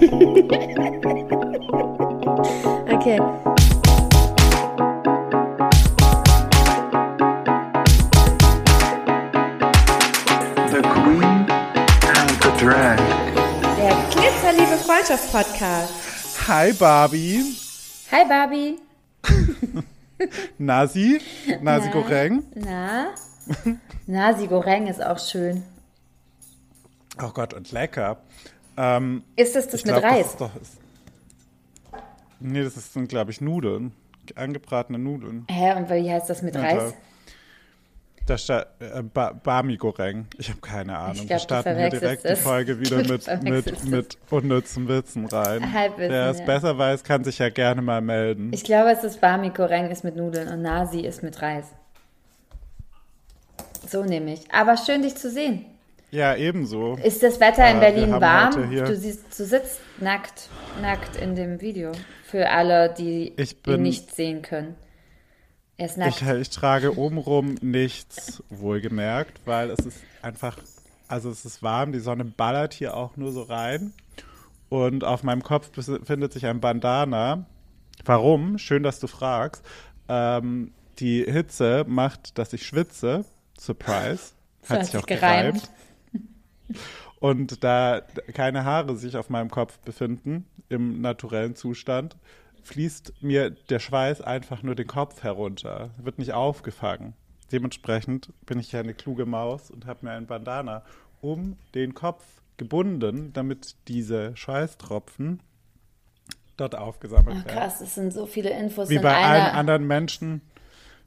Okay. The Queen and the Drag. Der Glitzerliebe Freundschaft-Podcast. Hi Barbie. Hi Barbie. Nasi. Nasi Na? Goreng. Na? Nasi Goreng ist auch schön. Oh Gott, und lecker. Ähm, Ist das das mit glaub, Das Reis? ist doch, ist, nee, das sind, glaube ich, Nudeln. Angebratene Nudeln. Hä, und wie heißt das mit Ja, Reis? Da steht äh, ba Bami Goreng. Ich habe keine Ahnung. glaub, Wir starten hier direkt die. Folge wieder mit, mit, mit unnützen Witzen rein. Halbwissen, Wer es ja. besser weiß, kann sich ja gerne mal melden. Ich glaube, es ist Bami Goreng ist mit Nudeln und Nasi ist mit Reis. So nehme ich. Aber schön, dich zu sehen. Ja, ebenso. Ist das Wetter in Äh, Berlin heute warm? Du, siehst, du sitzt nackt, nackt in dem Video. Für alle, die Ich ihn bin- nicht sehen können. Er ist nackt. Ich, ich trage obenrum nichts, wohlgemerkt, weil es ist einfach, also es ist warm, die Sonne ballert hier auch nur so rein. Und auf meinem Kopf befindet sich ein Bandana. Warum? Schön, dass du fragst. Ähm, die Hitze macht, dass ich schwitze. Surprise. So Hat hat sich auch gereimt. gereimt. Und da keine Haare sich auf meinem Kopf befinden, im naturellen Zustand, fließt mir der Schweiß einfach nur den Kopf herunter. Wird nicht aufgefangen. Dementsprechend bin ich ja eine kluge Maus und habe mir ein Bandana um den Kopf gebunden, damit diese Schweißtropfen dort aufgesammelt werden. krass, es sind so viele Infos Wie in bei allen anderen Menschen,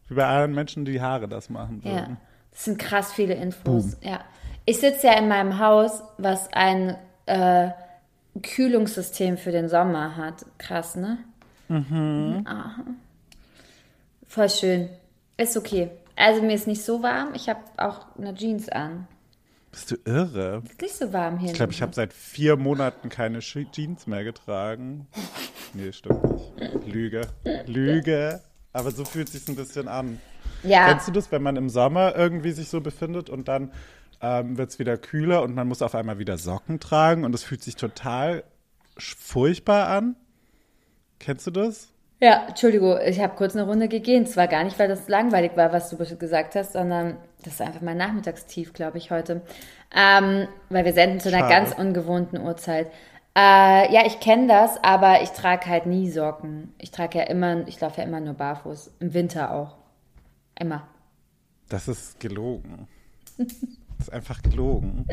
wie bei allen Menschen, die Haare das machen Ja, würden. das sind krass viele Infos. Ja. Ich sitze ja in meinem Haus, was ein äh, Kühlungssystem für den Sommer hat. Krass, ne? Mhm. Aha. Voll schön. Ist okay. Also mir ist nicht so warm. Ich habe auch eine Jeans an. Bist du irre? Ist nicht so warm hier. Ich glaube, ich habe seit vier Monaten keine Jeans mehr getragen. Nee, stimmt nicht. Lüge. Lüge. Aber so fühlt sich ein bisschen an. ja, Kennst du das, wenn man im Sommer irgendwie sich so befindet und dann ähm, wird es wieder kühler und man muss auf einmal wieder Socken tragen und es fühlt sich total furchtbar an? Kennst du das? Ja, Entschuldigung, ich habe kurz eine Runde gegeben. Zwar gar nicht, weil das langweilig war, was du gesagt hast, sondern das ist einfach mein Nachmittagstief, glaube ich, heute. Ähm, weil wir senden zu einer Schade. ganz ungewohnten Uhrzeit. Äh, ja, ich kenne das, aber ich trage halt nie Socken. Ich trage ja immer, ich laufe ja immer nur barfuß. Im Winter auch. Immer. Das ist gelogen. Das ist einfach gelogen.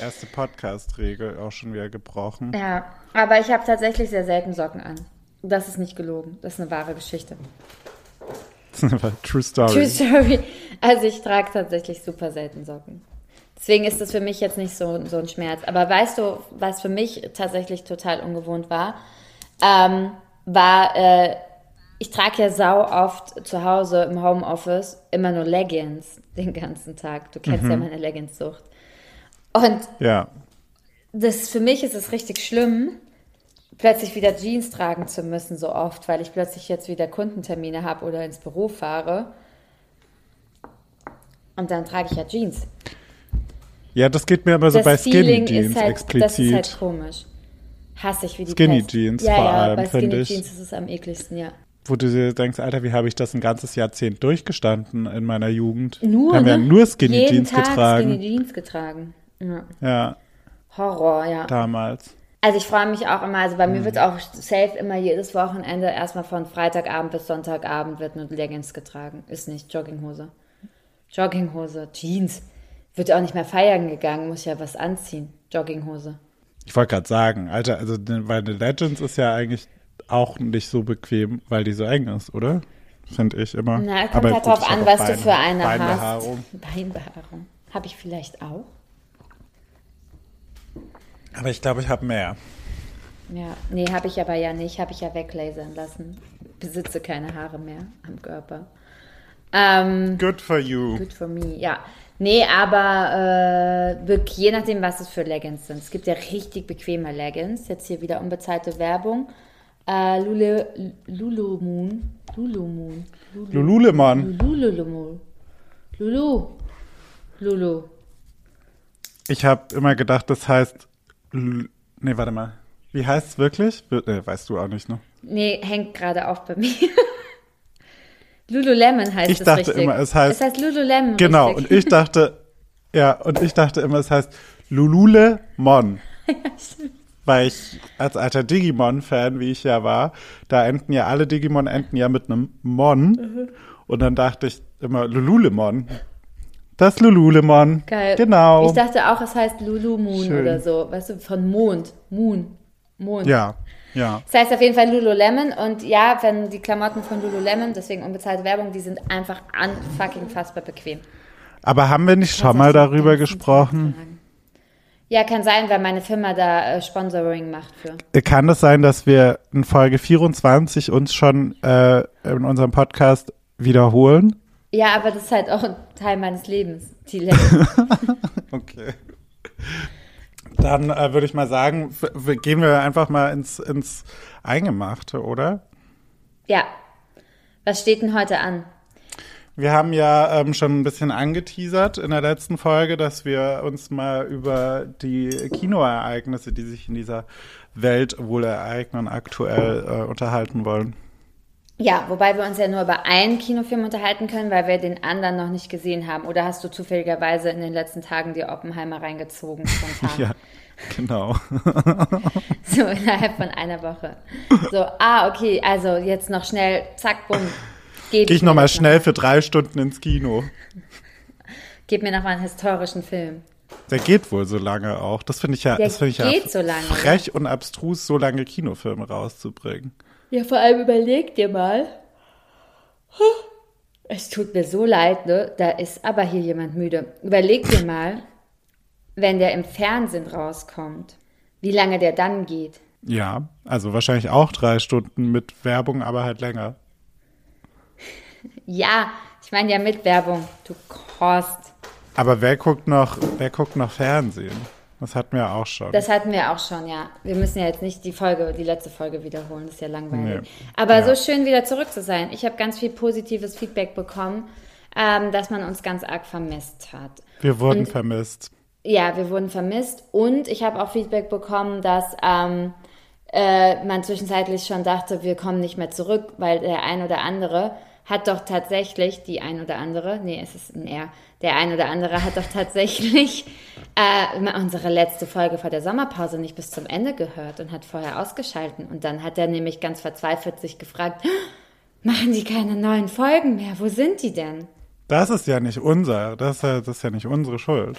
Erste Podcast-Regel auch schon wieder gebrochen. Ja, aber ich habe tatsächlich sehr selten Socken an. Das ist nicht gelogen. Das ist eine wahre Geschichte. Das ist einfach True Story. True Story. Also ich trage tatsächlich super selten Socken. Deswegen ist das für mich jetzt nicht so, so ein Schmerz. Aber weißt du, was für mich tatsächlich total ungewohnt war? Ähm, war, äh, ich trage ja sau oft zu Hause im Homeoffice immer nur Leggings den ganzen Tag. Du kennst ja meine Leggings-Sucht. Und Ja. das für mich ist es richtig schlimm, plötzlich wieder Jeans tragen zu müssen so oft, weil ich plötzlich jetzt wieder Kundentermine habe oder ins Büro fahre. Und dann trage ich ja Jeans. Ja, das geht mir aber so das bei Skinny Feeling Jeans halt, explizit. das ist halt komisch. Hasse ich wie die Skinny Pest. Jeans ja, vor ja, allem, Skinny finde ich. Jeans ist es am ekligsten, ja. Wo du dir denkst, Alter, wie habe ich das ein ganzes Jahrzehnt durchgestanden in meiner Jugend? Nur, da haben wir ne? nur Skinny Jeden Jeans Tag getragen. Skinny Jeans getragen. Ja. Ja, Horror, ja. damals. Also ich freue mich auch immer, also bei Mhm. mir wird auch safe immer jedes Wochenende erstmal von Freitagabend bis Sonntagabend wird nur Leggings getragen. Ist nicht Jogginghose. Jogginghose, Jeans. Wird auch nicht mehr feiern gegangen, muss ja was anziehen. Jogginghose. Ich wollte gerade sagen, Alter, also ne- weil eine Legends ist ja eigentlich auch nicht so bequem, weil die so eng ist, oder? Finde ich immer. Na, kommt Aber halt gut, drauf an, was auch du für eine Beinbehaarung. hast. Beinbehaarung. Habe ich vielleicht auch? Aber ich glaube, ich habe mehr. Ja, nee, habe ich aber ja nicht. Habe ich ja weglasern lassen. Besitze keine Haare mehr am Körper. Ähm, Good for you. Good for me, ja. Nee, aber äh, wirklich, je nachdem, was es für Leggings sind. Es gibt ja richtig bequeme Leggings. Jetzt hier wieder unbezahlte Werbung. Äh, Lule, Lulumoon. Lulumoon. Lulu, Lululemon. Lululemon. Lulu. Lulu. Ich habe immer gedacht, das heißt L Nee, warte mal. Wie heißt es wirklich? Wir- Nee, weißt du auch nicht, ne? Nee, hängt gerade auf bei mir. Lululemon heißt Ich es dachte richtig. immer, es heißt- Es heißt Lululemon. Genau, richtig. und ich dachte, ja, und ich dachte immer, es heißt Lulule Mon. Weil ich als alter Digimon-Fan, wie ich ja war, da enden ja alle Digimon enden ja mit einem Mon. Mhm. Und dann dachte ich immer Lululemon. Das Lululemon. Geil. Genau. Ich dachte auch, es heißt Lulu Moon Schön. oder so. Weißt du, von Mond. Moon. Mond. ja, ja. Das heißt auf jeden Fall Lululemon und ja, wenn die Klamotten von Lululemon, deswegen unbezahlte Werbung, die sind einfach unfucking fassbar bequem. Aber haben wir nicht schon mal darüber gesprochen? Ja, kann sein, weil meine Firma da äh, Sponsoring macht für. Kann es sein, dass wir in Folge 24 uns schon äh, in unserem Podcast wiederholen? Ja, aber das ist halt auch ein Teil meines Lebens. Die. Okay. Dann äh, würde ich mal sagen, gehen wir einfach mal ins, ins Eingemachte, oder? ja. Was steht denn heute an? Wir haben ja ähm, schon ein bisschen angeteasert in der letzten Folge, dass wir uns mal über die Kinoereignisse, die sich in dieser Welt wohl ereignen, aktuell äh, unterhalten wollen. Ja, wobei wir uns ja nur über einen Kinofilm unterhalten können, weil wir den anderen noch nicht gesehen haben. Oder hast du zufälligerweise in den letzten Tagen die Oppenheimer reingezogen spontan? Ja, genau. So innerhalb von einer Woche. So, ah, okay, also jetzt noch schnell, zack, bumm. Gib Gehe ich nochmal schnell für drei Stunden ins Kino. Gib mir noch mal einen historischen Film. Der geht wohl so lange auch. Das finde ich ja, Der das finde ich geht ja so lange. frech und abstrus, so lange Kinofilme rauszubringen. Ja, vor allem überleg dir mal. Es tut mir so leid, ne? Da ist aber hier jemand müde. Überleg dir mal, wenn der im Fernsehen rauskommt, wie lange der dann geht. Ja, also wahrscheinlich auch drei Stunden mit Werbung, aber halt länger. Ja, ich meine ja mit Werbung. Du Kost. Aber wer guckt noch, wer guckt noch Fernsehen? Das hatten wir auch schon. Das hatten wir auch schon, ja. Wir müssen ja jetzt nicht die Folge, die letzte Folge wiederholen, das ist ja langweilig. Nee. Aber Ja. so schön wieder zurück zu sein. Ich habe ganz viel positives Feedback bekommen, ähm, dass man uns ganz arg vermisst hat. wir wurden und- vermisst. Ja, wir wurden vermisst und ich habe auch Feedback bekommen, dass ähm, äh, man zwischenzeitlich schon dachte, wir kommen nicht mehr zurück, weil der ein oder andere hat doch tatsächlich, die ein oder andere, nee, es ist ein Er, der ein oder andere hat doch tatsächlich äh, unsere letzte Folge vor der Sommerpause nicht bis zum Ende gehört und hat vorher ausgeschalten. Und dann hat er nämlich ganz verzweifelt sich gefragt, machen die keine neuen Folgen mehr? Wo sind die denn? Das ist ja nicht unser, das ist ja, das ist ja nicht unsere Schuld.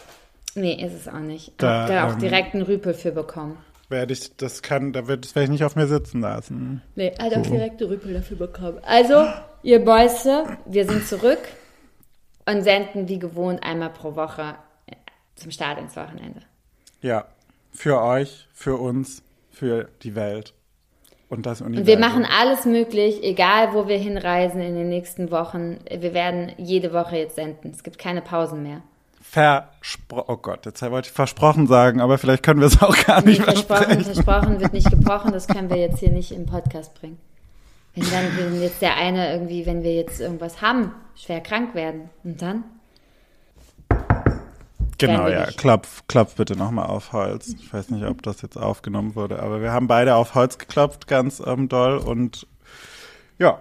Nee, ist es auch nicht. Da, da auch ähm, direkt einen Rüpel für bekommen. Werde ich, das kann, da werde ich nicht auf mir sitzen lassen. Nee, hat auch direkte Rüpel dafür bekommen. Also, ihr Mäuse, wir sind zurück und senden wie gewohnt einmal pro Woche zum Start ins Wochenende. Ja, für euch, für uns, für die Welt und das Universum. Und wir machen alles möglich, egal wo wir hinreisen in den nächsten Wochen. Wir werden jede Woche jetzt senden. Es gibt keine Pausen mehr. Verspro oh Gott, jetzt wollte ich versprochen sagen, aber vielleicht können wir es auch gar Nee, nicht versprochen, versprochen wird nicht gebrochen. Das können wir jetzt hier nicht im Podcast bringen. Wenn dann wenn jetzt der eine irgendwie, wenn wir jetzt irgendwas haben, schwer krank werden. Und dann? Genau, ja. nicht. Klopf, klopf bitte nochmal auf Holz. Ich weiß nicht, ob das jetzt aufgenommen wurde, aber wir haben beide auf Holz geklopft, ganz ähm, doll und ja.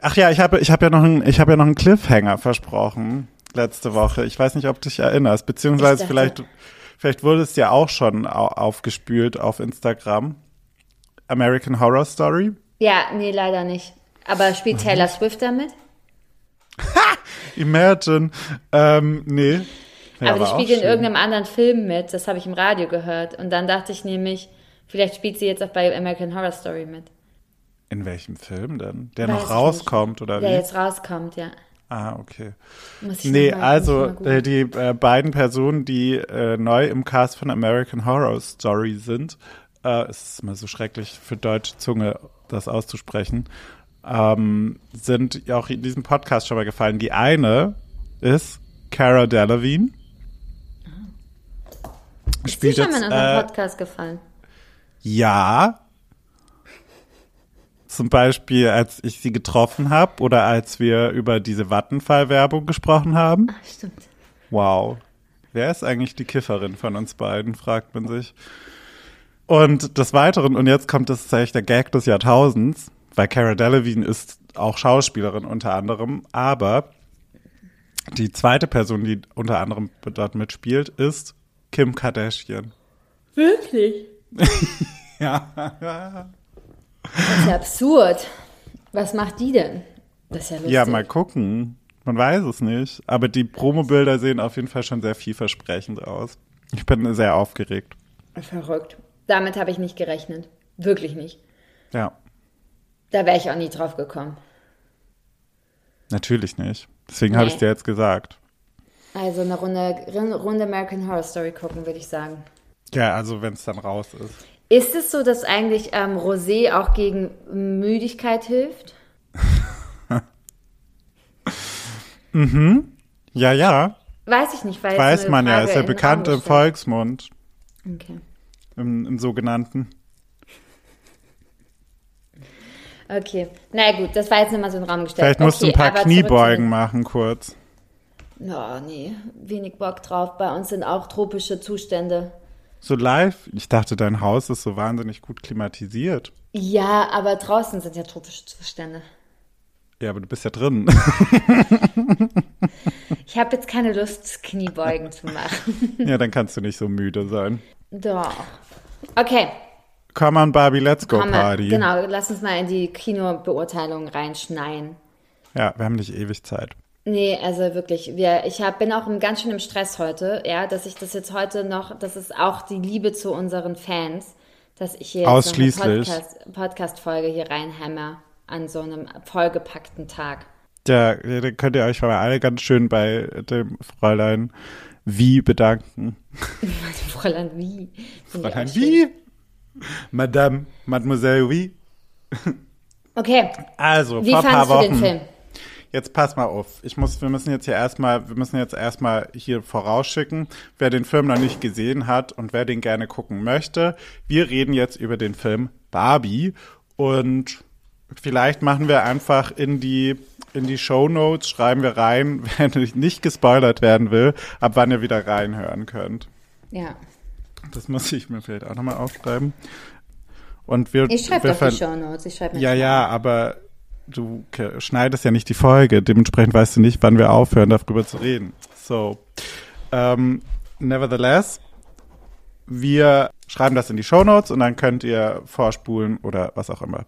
Ach ja, ich habe ich habe ja noch einen, ich habe ja noch einen Cliffhanger versprochen letzte Woche. Ich weiß nicht, ob du dich erinnerst, beziehungsweise vielleicht vielleicht wurde es ja auch schon au aufgespült auf Instagram. American Horror Story. Ja, nee, leider nicht. Aber spielt Taylor Swift damit? Imagine. Ähm, nee. Ja, aber die spielt in schön. irgendeinem anderen Film mit. Das habe ich im Radio gehört. Und dann dachte ich nämlich, vielleicht spielt sie jetzt auch bei American Horror Story mit. In welchem Film denn? Der Weiß noch rauskommt, oder Der wie? jetzt rauskommt, ja. Ah, okay. Muss ich Nee, mal- also äh, die äh, beiden Personen, die äh, neu im Cast von American Horror Story sind, äh, es ist immer so schrecklich für deutsche Zunge, das auszusprechen, ähm, sind auch in diesem Podcast schon mal gefallen. Die eine ist Cara Delevingne. Ist die schon mal in unserem äh, Podcast gefallen? Ja. Zum Beispiel, als ich sie getroffen habe oder als wir über diese Vattenfall-Werbung gesprochen haben. Ach, stimmt. Wow. Wer ist eigentlich die Kifferin von uns beiden, fragt man sich. Und des Weiteren, und jetzt kommt das tatsächlich der Gag des Jahrtausends, weil Cara Delevingne ist auch Schauspielerin unter anderem, aber die zweite Person, die unter anderem dort mitspielt, ist Kim Kardashian. Wirklich? Ja. Das ist ja absurd. Was macht die denn? Das ist ja lustig. Ja, mal gucken. Man weiß es nicht. Aber die Promobilder sehen auf jeden Fall schon sehr vielversprechend aus. Ich bin sehr aufgeregt. Verrückt. Damit habe ich nicht gerechnet. Wirklich nicht. Ja, Da wäre ich auch nie drauf gekommen. natürlich nicht. Deswegen habe ich Nee. dir jetzt gesagt. Also eine Runde, Runde American Horror Story gucken, würde ich sagen. Ja, also wenn es dann raus ist. Ist es so, dass eigentlich ähm, Rosé auch gegen Müdigkeit hilft? Ja, ja, Weiß ich nicht, weil weiß man ja. Ist ja bekannt im. Volksmund, Okay. Im, im sogenannten. Okay. Na gut, das war jetzt nochmal so in den Raum gestellt. Vielleicht musst du okay, ein paar Kniebeugen machen kurz. den- Oh, nee, wenig Bock drauf. Bei uns sind auch tropische Zustände. So live? Ich dachte, dein Haus ist so wahnsinnig gut klimatisiert. Ja, aber draußen sind ja tropische Zustände. Ja, aber du bist ja drin. Ich habe jetzt keine Lust, Kniebeugen zu machen. ja, dann kannst du nicht so müde sein. Doch. Okay, Come on, Barbie, let's go mal, Party. Genau, lass uns mal in die Kinobeurteilung reinschneien. Ja, wir haben nicht ewig Zeit. Nee, also wirklich, wir, ich hab, bin auch im- ganz schön im Stress heute, ja, dass ich das jetzt heute noch, das ist auch die Liebe zu unseren Fans, dass ich hier jetzt Ausschließlich. noch eine Podcast- Podcast-Folge hier reinhämmer an so einem vollgepackten Tag. Ja, dann könnt ihr euch mal alle ganz schön bei dem Fräulein Wie bedanken. Fräulein Wie. Fräulein. Wie? Madame, Mademoiselle Wie? Okay, Also, wie vor paar Wochen. den Film? Jetzt pass mal auf. Ich muss, wir müssen jetzt hier erstmal, wir müssen jetzt erstmal hier vorausschicken, wer den Film noch nicht gesehen hat und wer den gerne gucken möchte. Wir reden jetzt über den Film Barbie und vielleicht machen wir einfach in die, in die Show Notes, schreiben wir rein, wer nicht gespoilert werden will, ab wann ihr wieder reinhören könnt. Ja. Das muss ich mir vielleicht auch nochmal aufschreiben. Und wir, Ich schreibe doch die ver- Shownotes. Ich schreibe mir ja, das ja, aber du schneidest ja nicht die Folge. Dementsprechend weißt du nicht, wann wir aufhören, darüber zu reden. So, ähm, nevertheless, wir schreiben das in die Shownotes und dann könnt ihr vorspulen oder was auch immer.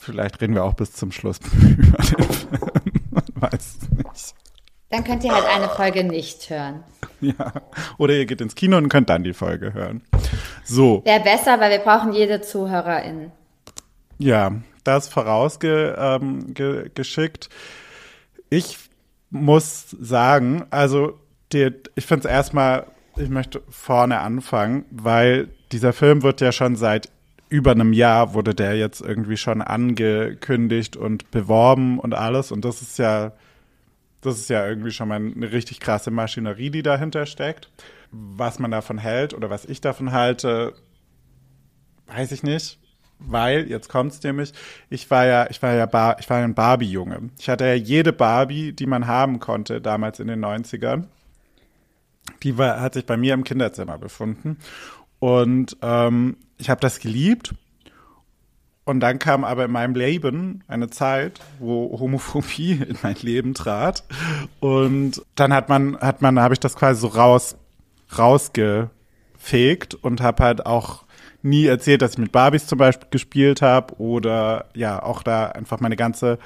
Vielleicht reden wir auch bis zum Schluss über den Film. Man weiß es nicht. Dann könnt ihr halt eine Folge nicht hören. Ja. Oder ihr geht ins Kino und könnt dann die Folge hören. So. Wäre besser, weil wir brauchen jede Zuhörerin. Ja, das vorausgeschickt. Ähm, ich muss sagen, also die, ich finde es erstmal, ich möchte vorne anfangen, weil dieser Film wird ja schon seit über einem Jahr wurde der jetzt irgendwie schon angekündigt und beworben und alles und das ist ja das ist ja irgendwie schon mal eine richtig krasse Maschinerie, die dahinter steckt. Was man davon hält oder was ich davon halte, weiß ich nicht. Weil, jetzt kommt's nämlich, ich war ja, ich war ja, Bar, ich war ja ein Barbie-Junge. Ich hatte ja jede Barbie, die man haben konnte, damals in den 90ern. Die war, hat sich bei mir im Kinderzimmer befunden. Und ähm, ich habe das geliebt. Und dann kam aber in meinem Leben eine Zeit, wo Homophobie in mein Leben trat. Und dann hat man, hat man, habe ich das quasi so raus, rausgefegt und habe halt auch nie erzählt, dass ich mit Barbies zum Beispiel gespielt habe oder ja, auch da einfach meine ganze,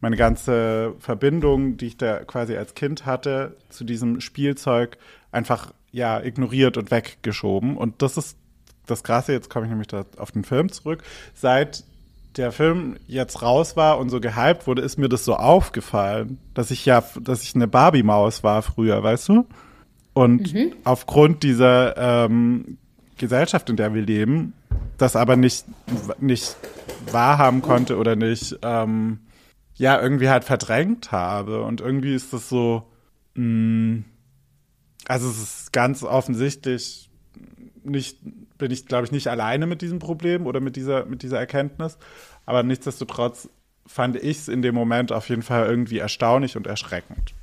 meine ganze Verbindung, die ich da quasi als Kind hatte, zu diesem Spielzeug einfach ja ignoriert und weggeschoben. Und das ist das Krasse, jetzt komme ich nämlich da auf den Film zurück. Seit der Film jetzt raus war und so gehypt wurde, ist mir das so aufgefallen, dass ich ja, dass ich eine Barbie-Maus war früher, weißt du? Und aufgrund dieser ähm, Gesellschaft, in der wir leben, das aber nicht, nicht wahrhaben konnte oder nicht, ähm, ja, irgendwie halt verdrängt habe. Und irgendwie ist das so, mh, also es ist ganz offensichtlich nicht, bin ich, glaube ich, nicht alleine mit diesem Problem oder mit dieser, mit dieser Erkenntnis. Aber nichtsdestotrotz fand ich es in dem Moment auf jeden Fall irgendwie erstaunlich und erschreckend.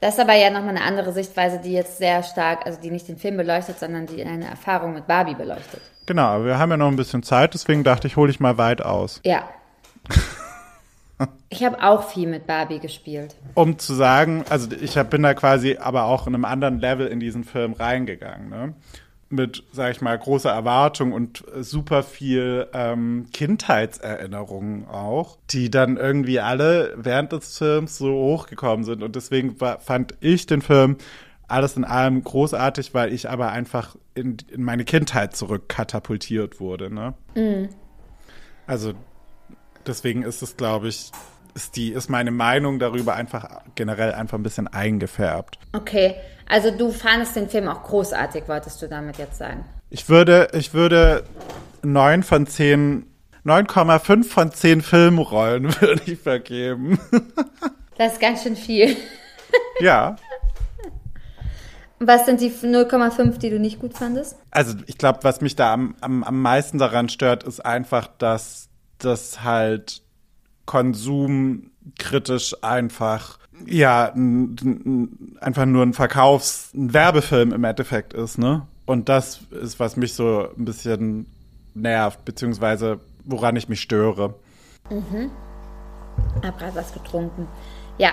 Das ist aber ja nochmal eine andere Sichtweise, die jetzt sehr stark, also die nicht den Film beleuchtet, sondern die eine Erfahrung mit Barbie beleuchtet. Genau, aber wir haben ja noch ein bisschen Zeit, deswegen dachte ich, hole ich mal weit aus. Ja. Ich habe auch viel mit Barbie gespielt. Um zu sagen, also ich hab, bin da quasi aber auch in einem anderen Level in diesen Film reingegangen, ne? Mit, sag ich mal, großer Erwartung und super viel ähm, Kindheitserinnerungen auch, die dann irgendwie alle während des Films so hochgekommen sind. Und deswegen war, fand ich den Film alles in allem großartig, weil ich aber einfach in, in meine Kindheit zurückkatapultiert wurde. Ne? Also deswegen ist es, glaube ich, ist die, ist meine Meinung darüber einfach generell einfach ein bisschen eingefärbt. Okay, also du fandest den Film auch großartig, wolltest du damit jetzt sagen? Ich würde, ich würde neun von zehn, 9,5 von zehn Filmrollen würde ich vergeben. Das ist ganz schön viel. ja. Was sind die 0,5, die du nicht gut fandest? Also ich glaube, was mich da am, am, am meisten daran stört, ist einfach, dass das halt konsumkritisch einfach ja n, n, einfach nur ein Verkaufs-, ein Werbefilm im Endeffekt ist, ne? Und das ist, was mich so ein bisschen nervt, beziehungsweise woran ich mich störe. Ich habe gerade was getrunken. Ja,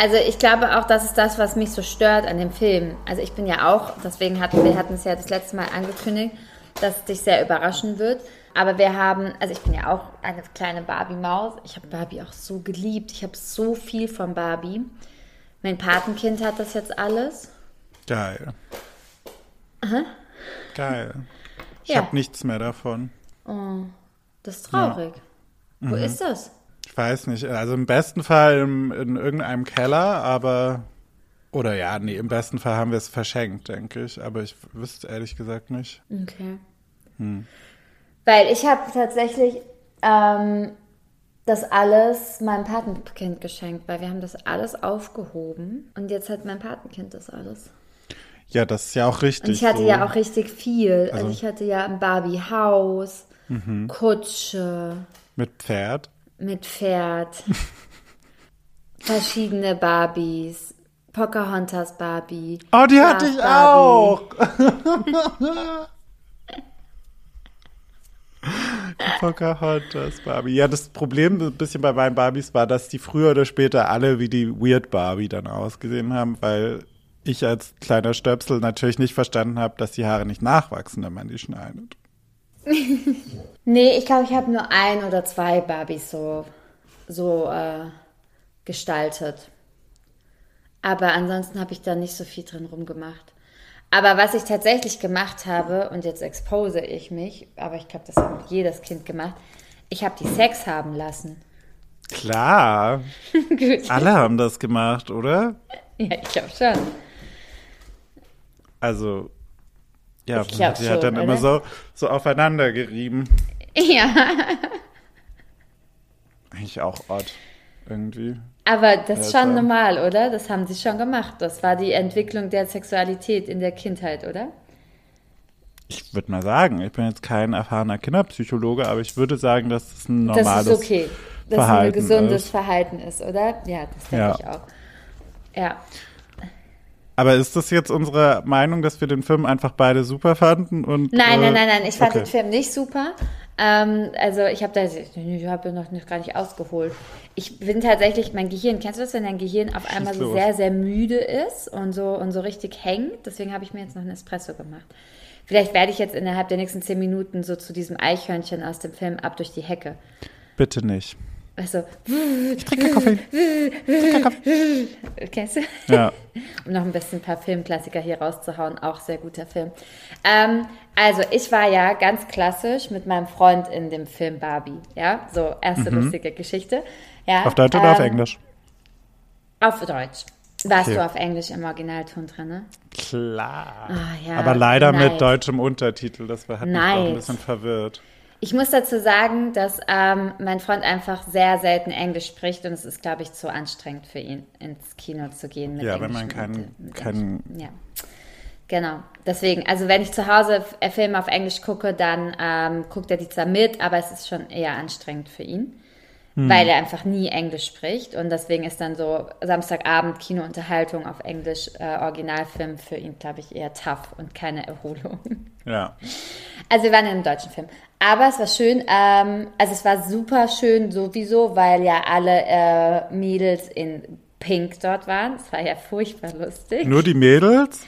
also ich glaube auch, das ist das, was mich so stört an dem Film. Also ich bin ja auch, deswegen hatten wir hatten es ja das letzte Mal angekündigt, dass es dich sehr überraschen wird. Aber wir haben, also ich bin ja auch eine kleine Barbie-Maus. Ich habe Barbie auch so geliebt. Ich habe so viel von Barbie. Mein Patenkind hat das jetzt alles. Geil. Geil. Ich Ja. habe nichts mehr davon. Das ist traurig. Wo Mhm. ist das? Ich weiß nicht. Also im besten Fall im, in irgendeinem Keller, aber. Oder ja, nee, im besten Fall haben wir es verschenkt, denke ich. Aber ich wüsste ehrlich gesagt nicht. Okay. Weil ich habe tatsächlich ähm, das alles meinem Patenkind geschenkt, weil wir haben das alles aufgehoben und jetzt hat mein Patenkind das alles. Ja, das ist ja auch richtig. Und ich hatte so. ja auch richtig viel. Also, Also- ich hatte ja ein Barbie-Haus, Kutsche Mit Pferd. mit Pferd, verschiedene Barbies, Pocahontas Barbie. Oh, die hatte ich Schlaf-Barbie. auch. Pocahontas Barbie. Ja, das Problem ein bisschen bei meinen Barbies war, dass die früher oder später alle wie die Weird Barbie dann ausgesehen haben, weil ich als kleiner Stöpsel natürlich nicht verstanden habe, dass die Haare nicht nachwachsen, wenn man die schneidet. Nee, ich glaube, ich habe nur ein oder zwei Barbies so, so äh, gestaltet. Aber ansonsten habe ich da nicht so viel drin rumgemacht. Aber was ich tatsächlich gemacht habe, und jetzt expose ich mich, aber ich glaube, das hat jedes Kind gemacht, ich habe die Sex haben lassen. Klar, Gut. alle haben das gemacht, oder? Ja, ich glaube schon. Also, ja, Ich die hat schon, dann immer oder? so, so aufeinander gerieben. Ja, Eigentlich auch odd, irgendwie. aber das ist schon normal, oder? Das haben sie schon gemacht. Das war die Entwicklung der Sexualität in der Kindheit, oder? Ich würde mal sagen, ich bin jetzt kein erfahrener Kinderpsychologe, aber ich würde sagen, dass es ein Das normales ist okay. Dass es ein Verhalten gesundes ist. Verhalten ist, oder? Ja, das denke Ja. ich auch. Ja. Aber ist das jetzt unsere Meinung, dass wir den Film einfach beide super fanden? Und, Nein, äh, nein, nein, nein. Ich fand okay. den Film nicht super. Ähm, also ich habe da, ich habe noch nicht, gar nicht ausgeholt. Ich bin tatsächlich, mein Gehirn, kennst du das, wenn dein Gehirn auf einmal so sehr, sehr müde ist und so und so richtig hängt? Deswegen habe ich mir jetzt noch einen Espresso gemacht. Vielleicht werde ich jetzt innerhalb der nächsten zehn Minuten so zu diesem Eichhörnchen aus dem Film ab durch die Hecke. Bitte nicht. Also, Ich trinke Kaffee. kennst du? Ja. um noch ein bisschen ein paar Filmklassiker hier rauszuhauen. Auch sehr guter Film. Ähm, also, ich war ja ganz klassisch mit meinem Freund in dem Film Barbie. Ja, so erste lustige Geschichte. Ja, Mhm. Auf Deutsch oder auf ähm, Englisch? Auf Deutsch. Warst Okay. du auf Englisch im Originalton drin, ne? Klar. Ah, ja, Aber leider nice. mit deutschem Untertitel. Das war- hat mich doch ein Nice. bisschen verwirrt. Ich muss dazu sagen, dass ähm, mein Freund einfach sehr selten Englisch spricht und es ist, glaube ich, zu anstrengend für ihn, ins Kino zu gehen. Mit Ja, wenn man Englisch- kein-. Ja. Genau. Deswegen, also wenn ich zu Hause äh, Filme auf Englisch gucke, dann ähm, guckt er die zwar mit, aber es ist schon eher anstrengend für ihn. weil er einfach nie Englisch spricht und deswegen ist dann so Samstagabend Kinounterhaltung auf Englisch äh, Originalfilm für ihn, glaube ich, eher tough und keine Erholung. Ja. Also wir waren in einem deutschen Film. Aber es war schön, ähm, also es war super schön sowieso, weil ja alle äh, Mädels in Pink dort waren. Es war ja furchtbar lustig. Nur die Mädels?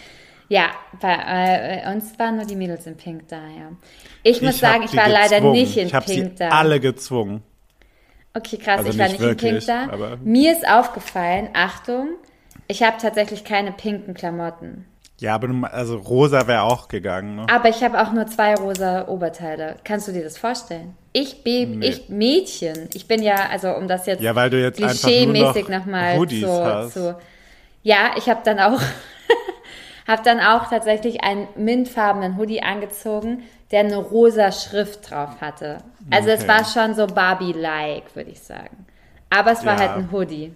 Ja, bei äh, uns waren nur die Mädels in Pink da, ja. Ich muss hab sagen, ich war leider gezwungen. nicht in ich Pink sie da. alle gezwungen. Okay, krass, Also ich war nicht nicht in Pink wirklich, da. Mir ist aufgefallen, Achtung, ich habe tatsächlich keine pinken Klamotten. Ja, aber also rosa wäre auch gegangen. Ne? Aber ich habe auch nur zwei rosa Oberteile. Kannst du dir das vorstellen? Ich, Be Nee. ich Mädchen. Ich bin ja, also um das jetzt Ja, weil du jetzt klischee-mäßig noch nochmal Hoodies zu, zu. Ja, ich habe dann auch habe dann auch tatsächlich einen mintfarbenen Hoodie angezogen, der eine rosa Schrift drauf hatte. Also es Okay. war schon so Barbie-like, würde ich sagen. Aber es war Ja. halt ein Hoodie.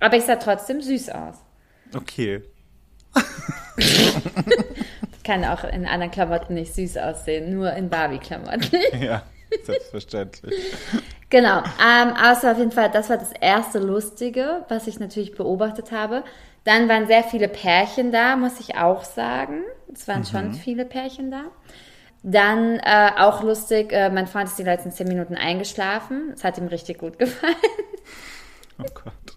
Aber ich sah trotzdem süß aus. Okay. Kann auch in anderen Klamotten nicht süß aussehen, nur in Barbie-Klamotten. Ja, selbstverständlich. Genau, ähm, außer auf jeden Fall, das war das erste Lustige, was ich natürlich beobachtet habe. Dann waren sehr viele Pärchen da, muss ich auch sagen. Es waren schon viele Pärchen da. Dann äh, auch lustig, äh, mein Freund ist die letzten zehn Minuten eingeschlafen. Es hat ihm richtig gut gefallen. Oh Gott.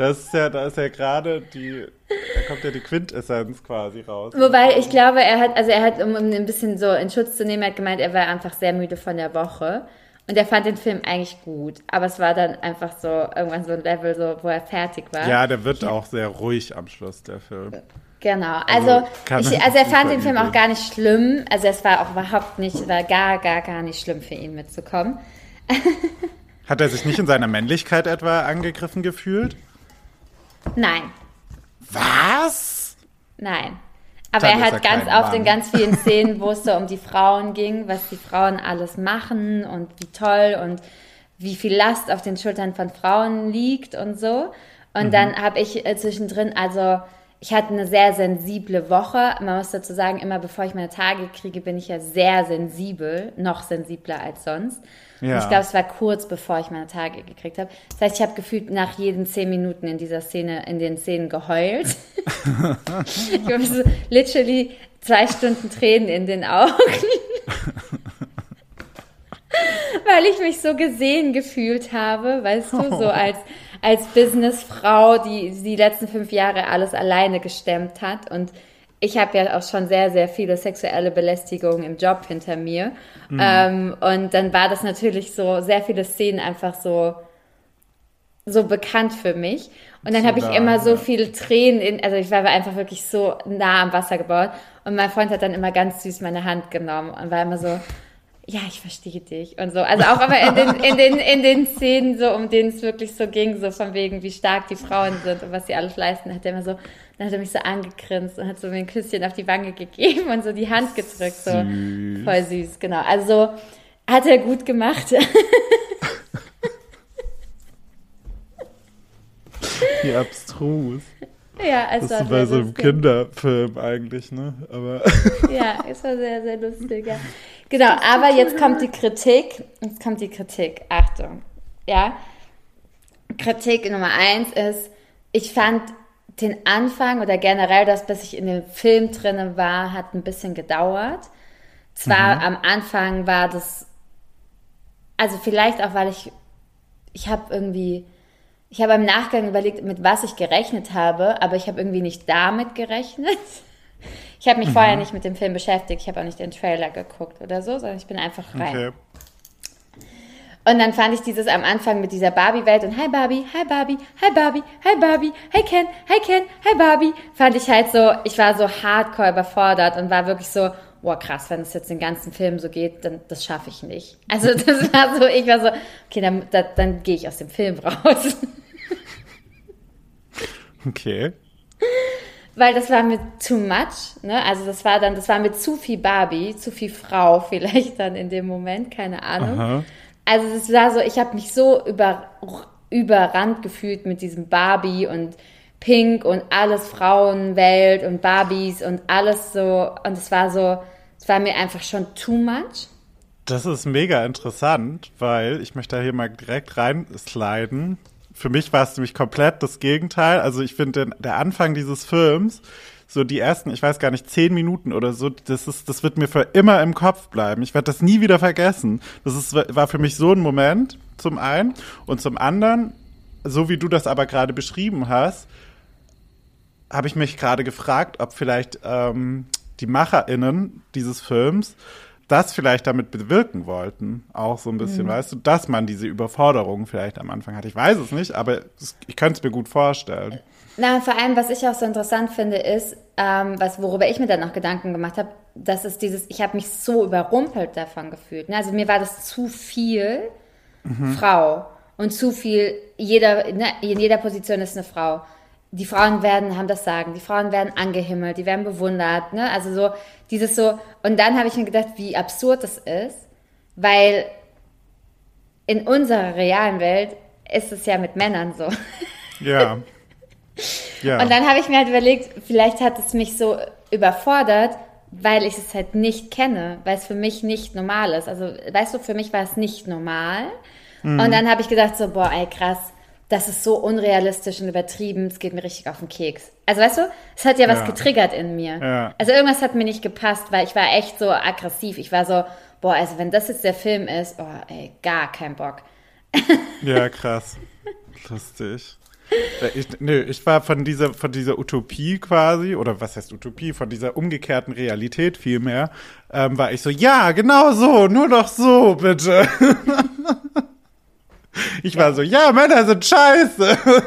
Das ist ja, da ist ja gerade die, da kommt ja die Quintessenz quasi raus. Wobei ich glaube, er hat, also er hat, um ihn ein bisschen so in Schutz zu nehmen, er hat gemeint, er war einfach sehr müde von der Woche. Und er fand den Film eigentlich gut. Aber es war dann einfach so, irgendwann so ein Level, so, wo er fertig war. Ja, der wird auch sehr ruhig am Schluss, der Film. Genau, Also, also, ich, also er fand den Film auch gar nicht schlimm. Also es war auch überhaupt nicht, war gar, gar, gar nicht schlimm für ihn mitzukommen. Hat er sich nicht in seiner Männlichkeit etwa angegriffen gefühlt? Nein, Was? nein. Aber Dann er hat er ganz oft in Mann. ganz vielen Szenen, wo es so um die Frauen ging, was die Frauen alles machen und wie toll und wie viel Last auf den Schultern von Frauen liegt und so. Und Mhm. dann habe ich äh, zwischendrin, also ich hatte eine sehr sensible Woche. Man muss dazu sagen, immer bevor ich meine Tage kriege, bin ich ja sehr sensibel, noch sensibler als sonst. Ja. Und ich glaube, es war kurz bevor ich meine Tage gekriegt habe. Das heißt, ich habe gefühlt nach jeden zehn Minuten in dieser Szene, in den Szenen geheult. ich habe so literally zwei Stunden Tränen in den Augen. Weil ich mich so gesehen gefühlt habe, weißt du, so als, als Businessfrau, die die letzten fünf Jahre alles alleine gestemmt hat. Und ich habe ja auch schon sehr, sehr viele sexuelle Belästigungen im Job hinter mir. Ähm, und dann war das natürlich so, sehr viele Szenen einfach so, so bekannt für mich. Und dann So habe ich da, immer so ja. viele Tränen in, also ich war einfach wirklich so nah am Wasser gebaut. Und mein Freund hat dann immer ganz süß meine Hand genommen und war immer so, ja, ich verstehe dich und so. Also auch aber in den, in den, in den Szenen, so, um denen es wirklich so ging, so von wegen, wie stark die Frauen sind und was sie alles leisten, hat er immer so, dann hat er mich so angegrinst und hat so mir ein Küsschen auf die Wange gegeben und so die Hand gedrückt, so Süß. voll süß, genau. Also hat er gut gemacht. Wie abstrus. ja, es Das war bei so einem. Kinderfilm eigentlich, ne? Aber Ja, es war sehr, sehr lustig. Ja. Genau, aber jetzt kommt die Kritik. Jetzt kommt die Kritik. Achtung. Ja. Kritik Nummer eins ist, ich fand den Anfang oder generell das, bis ich in dem Film drinne war, hat ein bisschen gedauert. Zwar am Anfang war das, also vielleicht auch, weil ich, ich habe irgendwie, ich habe im Nachgang überlegt, mit was ich gerechnet habe, aber ich habe irgendwie nicht damit gerechnet. Ich habe mich vorher nicht mit dem Film beschäftigt, ich habe auch nicht den Trailer geguckt oder so, sondern ich bin einfach rein. okay. Und dann fand ich dieses am Anfang mit dieser Barbie-Welt und Hi Barbie, Hi Barbie, Hi Barbie, Hi Barbie, Hi Ken, Hi Ken, Hi Barbie, fand ich halt so, ich war so hardcore überfordert und war wirklich so, boah krass, wenn es jetzt den ganzen Film so geht, dann das schaffe ich nicht. Also das war so, ich war so, okay, dann, dann, dann gehe ich aus dem Film raus. Okay. Weil das war mir too much, ne? Also das war dann, das war mir zu viel Barbie, zu viel Frau vielleicht dann in dem Moment, keine Ahnung. Aha. Also es war so, ich habe mich so über, überrannt gefühlt mit diesem Barbie und Pink und alles Frauenwelt und Barbies und alles so. Und es war so, es war mir einfach schon too much. Das ist mega interessant, weil ich möchte da hier mal direkt reinsliden. Für mich war es nämlich komplett das Gegenteil. Also ich finde der Anfang dieses Films, so die ersten, ich weiß gar nicht, zehn Minuten oder so, das ist, das wird mir für immer im Kopf bleiben. Ich werde das nie wieder vergessen. Das ist, war für mich so ein Moment, zum einen. Und zum anderen, so wie du das aber gerade beschrieben hast, habe ich mich gerade gefragt, ob vielleicht ähm, die MacherInnen dieses Films das vielleicht damit bewirken wollten. Auch so ein bisschen, mhm. weißt du, dass man diese Überforderung vielleicht am Anfang hat. Ich weiß es nicht, aber ich könnte es mir gut vorstellen. Na, vor allem, was ich auch so interessant finde, ist, ähm, was, worüber ich mir dann noch Gedanken gemacht habe, dass es dieses, ich habe mich so überrumpelt davon gefühlt. Ne? Also mir war das zu viel mhm. Frau und zu viel, jeder, ne, in jeder Position ist eine Frau die Frauen werden, haben das Sagen, die Frauen werden angehimmelt, die werden bewundert, ne? Also so, dieses so, und dann habe ich mir gedacht, wie absurd das ist, weil in unserer realen Welt ist es ja mit Männern so. Ja. ja. Und dann habe ich mir halt überlegt, vielleicht hat es mich so überfordert, weil ich es halt nicht kenne, weil es für mich nicht normal ist. Also, weißt du, für mich war es nicht normal. Mhm. Und dann habe ich gedacht so, boah, ey, krass, das ist so unrealistisch und übertrieben, es geht mir richtig auf den Keks. Also weißt du, es hat ja was ja. getriggert in mir. Ja. Also irgendwas hat mir nicht gepasst, weil ich war echt so aggressiv. Ich war so, boah, also wenn das jetzt der Film ist, oh, ey, gar kein Bock. Ja, krass. Lustig. Ich, nö, ich war von dieser, von dieser Utopie quasi, oder was heißt Utopie, von dieser umgekehrten Realität vielmehr, ähm, war ich so, ja, genau so, nur noch so, bitte. Ich war so, ja, Männer sind scheiße.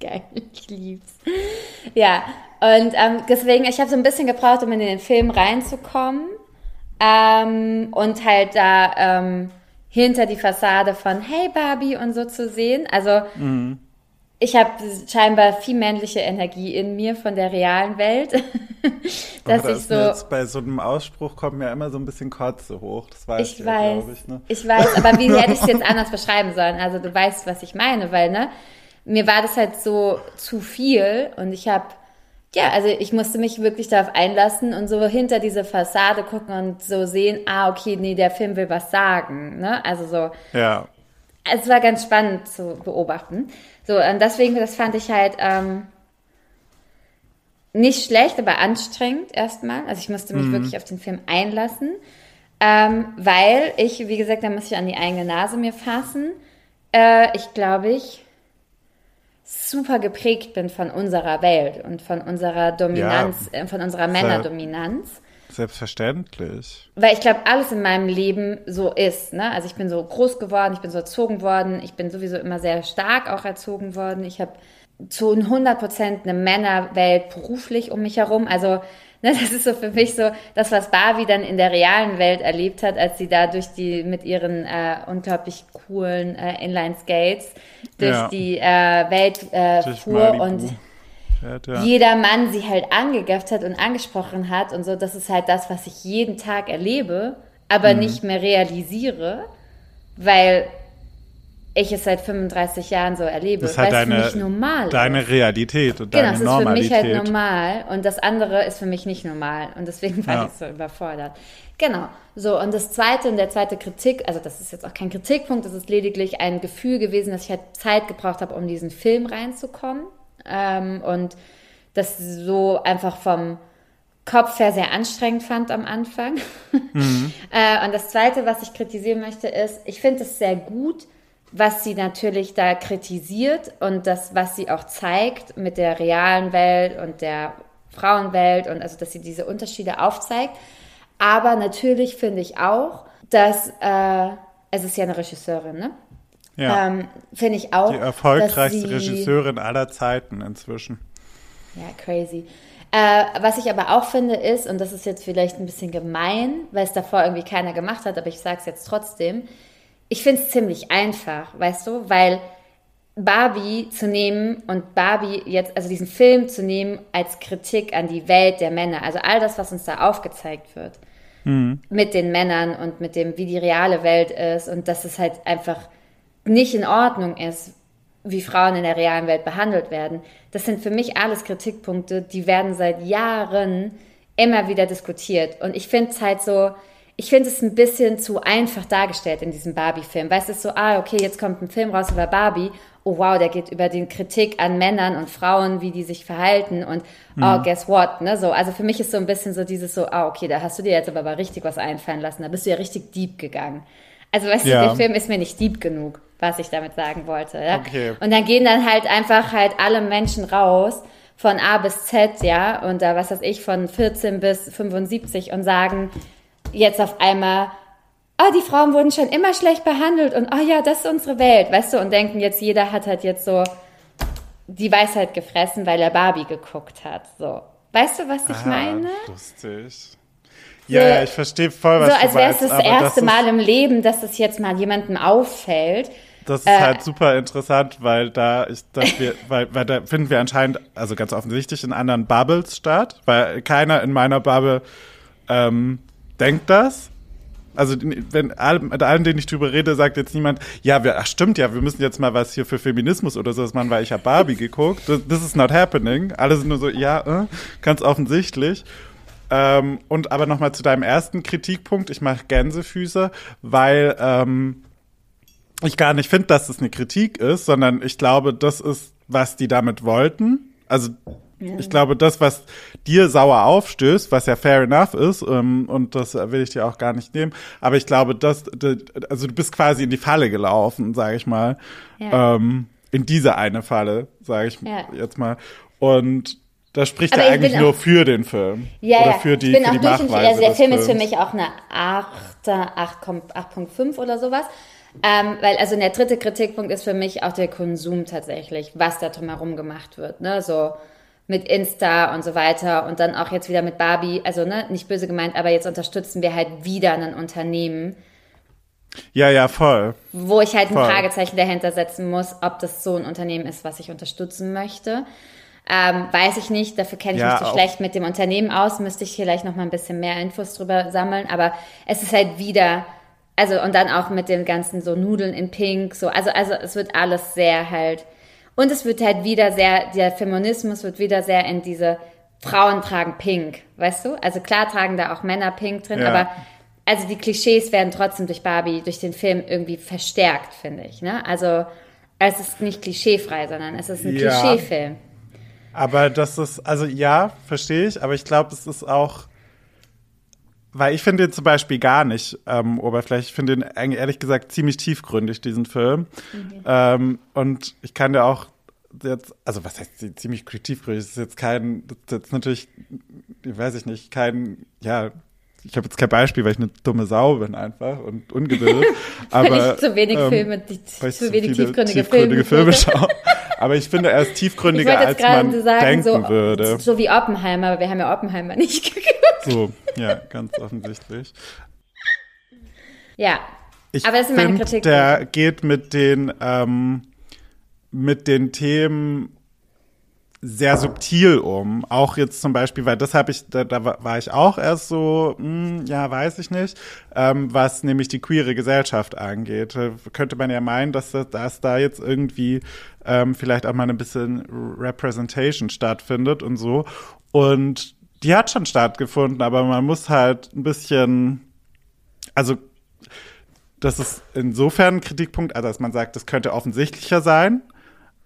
Geil, ich lieb's. Ja, und ähm, deswegen, ich habe so ein bisschen gebraucht, um in den Film reinzukommen ähm, und halt da ähm, hinter die Fassade von Hey Barbie und so zu sehen. Also mhm ich habe scheinbar viel männliche Energie in mir von der realen Welt. dass oh, das ich so. Jetzt bei so einem Ausspruch kommt mir immer so ein bisschen Kotze hoch. Das weiß ich, ich weiß. Ich, ne? ich weiß, aber wie hätte ich es jetzt anders beschreiben sollen? Also du weißt, was ich meine, weil ne, mir war das halt so zu viel und ich habe ja, also ich musste mich wirklich darauf einlassen und so hinter diese Fassade gucken und so sehen, ah, okay, nee, der Film will was sagen, ne? Also so. Ja. Es war ganz spannend zu beobachten. So, und deswegen, das fand ich halt ähm, nicht schlecht, aber anstrengend erstmal. Also ich musste mich mhm. wirklich auf den Film einlassen, ähm, weil ich, wie gesagt, da muss ich an die eigene Nase mir fassen. Äh, ich glaube, ich super geprägt bin von unserer Welt und von unserer Dominanz, ja, äh, von unserer Männerdominanz. Selbstverständlich. Weil ich glaube, alles in meinem Leben so ist. Ne? Also ich bin so groß geworden, ich bin so erzogen worden, ich bin sowieso immer sehr stark auch erzogen worden. Ich habe zu 100 Prozent eine Männerwelt beruflich um mich herum. Also ne, das ist so für mich so das, was Barbie dann in der realen Welt erlebt hat, als sie da durch die mit ihren äh, unglaublich coolen äh, Inline-Skates durch ja. die äh, Welt äh, fuhr und hat, ja. jeder Mann sie halt angegafft hat und angesprochen hat und so, das ist halt das, was ich jeden Tag erlebe, aber mhm. nicht mehr realisiere, weil ich es seit 35 Jahren so erlebe, das ist halt weil deine, es für mich normal deine ist. Realität und genau, deine Normalität. Genau, das ist für mich halt normal und das andere ist für mich nicht normal und deswegen war ja. ich so überfordert. Genau, so und das zweite und der zweite Kritik, also das ist jetzt auch kein Kritikpunkt, das ist lediglich ein Gefühl gewesen, dass ich halt Zeit gebraucht habe, um diesen Film reinzukommen ähm, und das so einfach vom Kopf her sehr anstrengend fand am Anfang. Mhm. äh, und das Zweite, was ich kritisieren möchte, ist, ich finde es sehr gut, was sie natürlich da kritisiert und das, was sie auch zeigt mit der realen Welt und der Frauenwelt und also, dass sie diese Unterschiede aufzeigt. Aber natürlich finde ich auch, dass äh, es ist ja eine Regisseurin, ne? Ja. Ähm, Finde ich auch. Die erfolgreichste sie, Regisseurin aller Zeiten inzwischen. Ja, crazy. Äh, was ich aber auch finde ist, und das ist jetzt vielleicht ein bisschen gemein, weil es davor irgendwie keiner gemacht hat, aber ich sage es jetzt trotzdem, ich finde es ziemlich einfach, weißt du, weil Barbie zu nehmen und Barbie jetzt, also diesen Film zu nehmen als Kritik an die Welt der Männer, also all das, was uns da aufgezeigt wird, mhm. mit den Männern und mit dem, wie die reale Welt ist und dass es halt einfach nicht in Ordnung ist, wie Frauen in der realen Welt behandelt werden. Das sind für mich alles Kritikpunkte, die werden seit Jahren immer wieder diskutiert. Und ich finde es halt so, ich finde es ein bisschen zu einfach dargestellt in diesem Barbie-Film. Weißt du, es ist so, ah, okay, jetzt kommt ein Film raus über Barbie. Oh wow, der geht über die Kritik an Männern und Frauen, wie die sich verhalten und oh, guess what, ne, so. Also für mich ist so ein bisschen so dieses so, ah, okay, da hast du dir jetzt aber mal richtig was einfallen lassen. Da bist du ja richtig deep gegangen. Also weißt Ja. du, der Film ist mir nicht deep genug, was ich damit sagen wollte. Ja? Okay. Und dann gehen dann halt einfach halt alle Menschen raus von A bis Z, ja, und da was weiß ich, von 14 bis 75 und sagen jetzt auf einmal, oh, die Frauen wurden schon immer schlecht behandelt und oh ja, das ist unsere Welt, weißt du, und denken jetzt, jeder hat halt jetzt so die Weisheit gefressen, weil er Barbie geguckt hat, so. Weißt du, was ich Ah, meine? Lustig. Ja, ja, ich verstehe voll, was So, du als wäre es meinst, das erste ist- Mal im Leben, dass es jetzt mal jemandem auffällt. Das ist Äh, halt super interessant, weil da ist, dass wir, weil, weil da finden wir anscheinend, also ganz offensichtlich in anderen Bubbles statt, weil keiner in meiner Bubble ähm, denkt das. Also wenn all- mit allen, denen ich drüber rede, sagt jetzt niemand, ja, wir, ach stimmt ja, wir müssen jetzt mal was hier für Feminismus oder sowas machen, weil ich habe Barbie geguckt. Das, this is not happening. Alle sind nur so, ja, äh, ganz offensichtlich. Ähm, und aber nochmal zu deinem ersten Kritikpunkt, ich mache Gänsefüße, weil ähm, ich gar nicht finde, dass es eine Kritik ist, sondern ich glaube, das ist, was die damit wollten. Also ich glaube, das, was dir sauer aufstößt, was ja fair enough ist, ähm, und das will ich dir auch gar nicht nehmen, aber ich glaube, dass, also du bist quasi in die Falle gelaufen, sage ich mal, Ja. ähm, in diese eine Falle, sage ich Ja. jetzt mal. Und das spricht Aber ja ich eigentlich bin nur auch- für den Film. Ja, oder für die, ich bin für auch die. Machweise Also der Film ist für mich auch eine 8, 8,5 oder sowas. Ähm, weil, also der dritte Kritikpunkt ist für mich auch der Konsum tatsächlich, was da drumherum gemacht wird. Ne? So mit Insta und so weiter und dann auch jetzt wieder mit Barbie. Also ne, nicht böse gemeint, aber jetzt unterstützen wir halt wieder ein Unternehmen, Ja, ja, voll. wo ich halt ein Voll. Fragezeichen dahinter setzen muss, ob das so ein Unternehmen ist, was ich unterstützen möchte. Ähm, weiß ich nicht, dafür kenne ich Ja, mich zu auch- schlecht mit dem Unternehmen aus, müsste ich vielleicht noch mal ein bisschen mehr Infos drüber sammeln, aber es ist halt wieder, also und dann auch mit dem ganzen so Nudeln in Pink, so, also, also es wird alles sehr halt, und es wird halt wieder sehr, der Feminismus wird wieder sehr in diese Frauen tragen Pink, weißt du? Also klar tragen da auch Männer Pink drin, Ja. aber also die Klischees werden trotzdem durch Barbie, durch den Film irgendwie verstärkt, finde ich. Ne? Also es ist nicht klischeefrei, sondern es ist ein Ja. Klischeefilm. Aber das ist, also ja, verstehe ich, aber ich glaube, es ist auch, weil ich finde den zum Beispiel gar nicht ähm, oberflächlich. Ich finde den ehrlich gesagt ziemlich tiefgründig, diesen Film. Ähm, und ich kann dir auch jetzt, also was heißt ziemlich tiefgründig? Das ist jetzt kein, das ist jetzt natürlich, weiß ich nicht, kein, ja, ich habe jetzt kein Beispiel, weil ich eine dumme Sau bin einfach und ungebildet. aber, weil ich zu wenig ähm, Filme, die, weil ich zu wenig tiefgründige, tiefgründige Filme. Filme schaue. Aber ich finde, er ist tiefgründiger, als man sagen, denken so, würde. so wie Oppenheimer, aber wir haben ja Oppenheimer nicht geguckt. So, ja, ganz offensichtlich. Ja, Ich aber das sind meine find, Kritikpunkte. Der geht mit den, ähm, mit den Themen sehr subtil um. Auch jetzt zum Beispiel, weil das habe ich, da, da war ich auch erst so, hm, ja, weiß ich nicht, ähm, was nämlich die queere Gesellschaft angeht. Äh, Könnte man ja meinen, dass, das, dass da jetzt irgendwie ähm, vielleicht auch mal ein bisschen Representation stattfindet und so. Und die hat schon stattgefunden, aber man muss halt ein bisschen, also das ist insofern ein Kritikpunkt, also dass man sagt, das könnte offensichtlicher sein.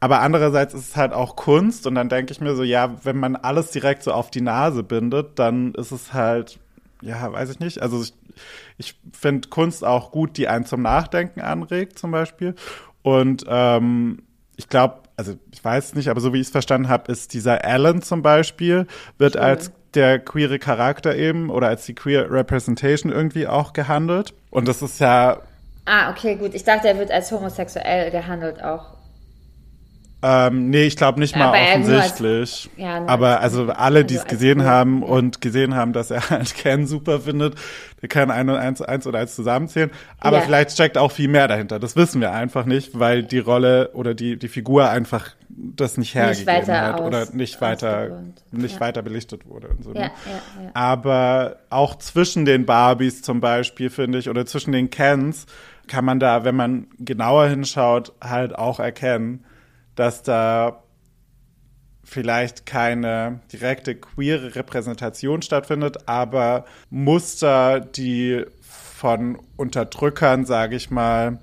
Aber andererseits ist es halt auch Kunst und dann denke ich mir so, ja, wenn man alles direkt so auf die Nase bindet, dann ist es halt, ja, weiß ich nicht. Also ich, ich finde Kunst auch gut, die einen zum Nachdenken anregt, zum Beispiel. Und ähm, ich glaube, also ich weiß nicht, aber so wie ich es verstanden habe, ist dieser Alan zum Beispiel, wird als der queere Charakter eben oder als die queer Representation irgendwie auch gehandelt. Und das ist ja Ah, okay, gut. Ich dachte, er wird als homosexuell gehandelt auch. Ähm, nee, ich glaube nicht mal Aber er nur als- offensichtlich. ja, Aber als- also alle, die es also als gesehen haben und gesehen haben, dass er halt Ken super findet, der kann ein und eins, eins oder eins zusammenzählen. Aber Ja. vielleicht steckt auch viel mehr dahinter. Das wissen wir einfach nicht, weil die Rolle oder die, die Figur einfach das nicht hergegeben weiter hat aus- oder nicht weiter, nicht Ja. weiter belichtet wurde und so. Ne? Aber auch zwischen den Barbies zum Beispiel, finde ich, oder zwischen den Kens, kann man da, wenn man genauer hinschaut, halt auch erkennen, dass da vielleicht keine direkte queere Repräsentation stattfindet, aber Muster, die von Unterdrückern, sage ich mal,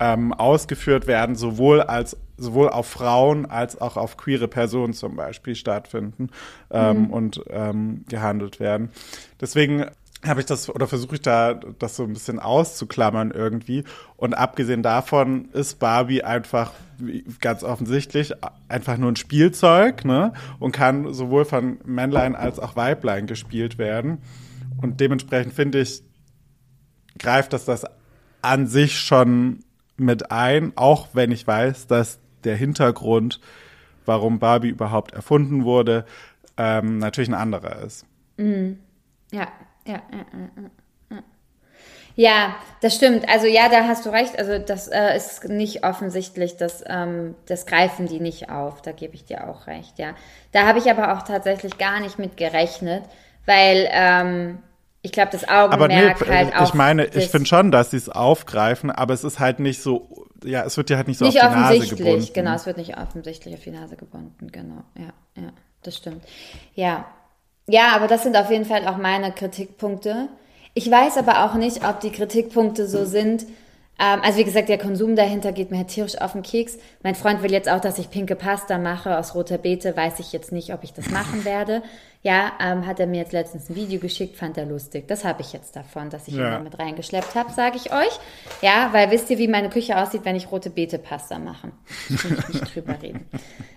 ähm, ausgeführt werden, sowohl als sowohl auf Frauen als auch auf queere Personen zum Beispiel stattfinden ähm, mhm. und ähm, gehandelt werden. Deswegen habe ich das oder versuche ich da das so ein bisschen auszuklammern irgendwie. Und abgesehen davon ist Barbie einfach ganz offensichtlich einfach nur ein Spielzeug, ne? Und kann sowohl von Männlein als auch Weiblein gespielt werden. Und dementsprechend finde ich, greift das das an sich schon mit ein, auch wenn ich weiß, dass der Hintergrund, warum Barbie überhaupt erfunden wurde, ähm, natürlich ein anderer ist. Mhm. Ja, ja, ja, ja, ja. Ja, das stimmt. Also ja, da hast du recht. Also das äh, ist nicht offensichtlich, das, ähm, das greifen die nicht auf. Da gebe ich dir auch recht, ja. Da habe ich aber auch tatsächlich gar nicht mit gerechnet, weil ähm, ich glaube, das Augenmerk aber nee, halt ich Ich meine, ich finde schon, dass sie es aufgreifen, aber es ist halt nicht so, ja, es wird dir halt nicht so nicht auf die Nase gebunden. offensichtlich, genau, es wird nicht offensichtlich auf die Nase gebunden, genau, ja, ja, das stimmt. Ja, ja, aber das sind auf jeden Fall auch meine Kritikpunkte. Ich weiß aber auch nicht, ob die Kritikpunkte so sind, ähm, also wie gesagt, der Konsum dahinter geht mir halt tierisch auf den Keks. Mein Freund will jetzt auch, dass ich pinke Pasta mache aus roter Beete. Weiß ich jetzt nicht, ob ich das machen werde. Ja, ähm, hat er mir jetzt letztens ein Video geschickt, fand er lustig. Das habe ich jetzt davon, dass ich ja. ihn mit reingeschleppt habe, sage ich euch. Ja, weil wisst ihr, wie meine Küche aussieht, wenn ich rote Beete Pasta mache? Ich will nicht drüber reden.